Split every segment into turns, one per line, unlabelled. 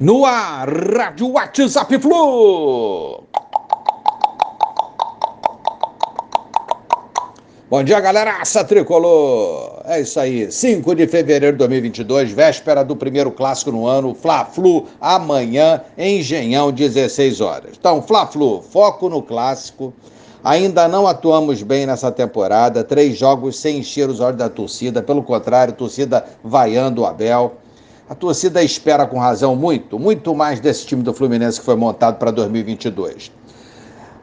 No ar, Rádio WhatsApp Flu. Bom dia, galeraça tricolor. É isso aí, 5 de fevereiro de 2022, véspera do primeiro clássico no ano, Fla-Flu, amanhã, Engenhão, 16 horas. Então, Fla-Flu, foco no clássico. Ainda não atuamos bem nessa temporada, três jogos sem encher os olhos da torcida, pelo contrário, torcida vaiando o Abel. A torcida espera com razão muito, muito mais desse time do Fluminense que foi montado para 2022.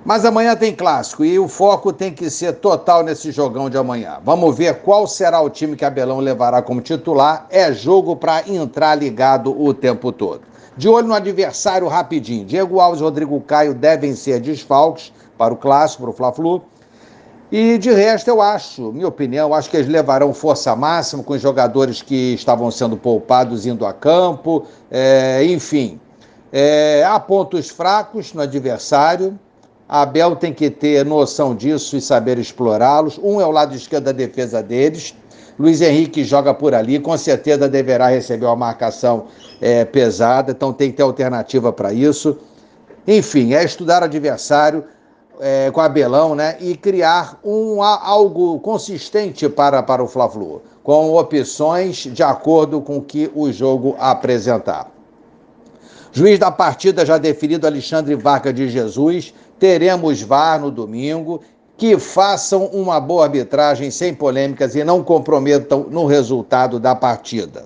Mas amanhã tem clássico e o foco tem que ser total nesse jogão de amanhã. Vamos ver qual será o time que Abelão levará como titular. É jogo para entrar ligado o tempo todo. De olho no adversário rapidinho. Diego Alves e Rodrigo Caio devem ser desfalques para o clássico, para o Fla-Flu. E de resto, eu acho, minha opinião, acho que eles levarão força máxima com os jogadores que estavam sendo poupados indo a campo, é, enfim. É, há pontos fracos no adversário. A Abel tem que ter noção disso e saber explorá-los. Um é o lado esquerdo da defesa deles. Luiz Henrique joga por ali, com certeza deverá receber uma marcação é, pesada, então tem que ter alternativa para isso. Enfim, é estudar o adversário, é, com Abelão, né? E criar um, algo consistente para, para o Fla-Flu, com opções de acordo com o que o jogo apresentar. Juiz da partida já definido Alexandre Vargas de Jesus. Teremos VAR no domingo. Que façam uma boa arbitragem sem polêmicas e não comprometam no resultado da partida.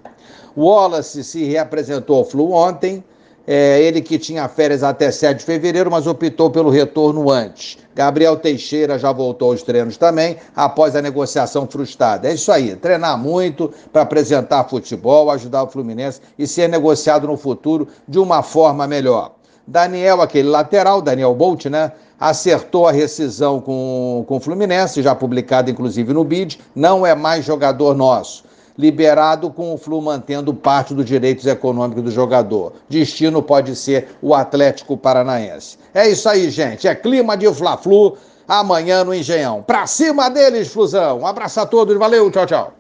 Wallace se reapresentou ao Flu ontem é, ele que tinha férias até 7 de fevereiro, mas optou pelo retorno antes. Gabriel Teixeira já voltou aos treinos também, após a negociação frustrada. É isso aí, treinar muito para apresentar futebol, ajudar o Fluminense e ser negociado no futuro de uma forma melhor. Daniel, aquele lateral, Daniel Bolt, né? Acertou a rescisão com, com o Fluminense, já publicado inclusive no BID, não é mais jogador nosso liberado com o Flu mantendo parte dos direitos econômicos do jogador. Destino pode ser o Atlético Paranaense. É isso aí, gente. É clima de Fla-Flu amanhã no Engenhão. Pra cima deles, Flusão. Um abraço a todos, valeu, tchau, tchau.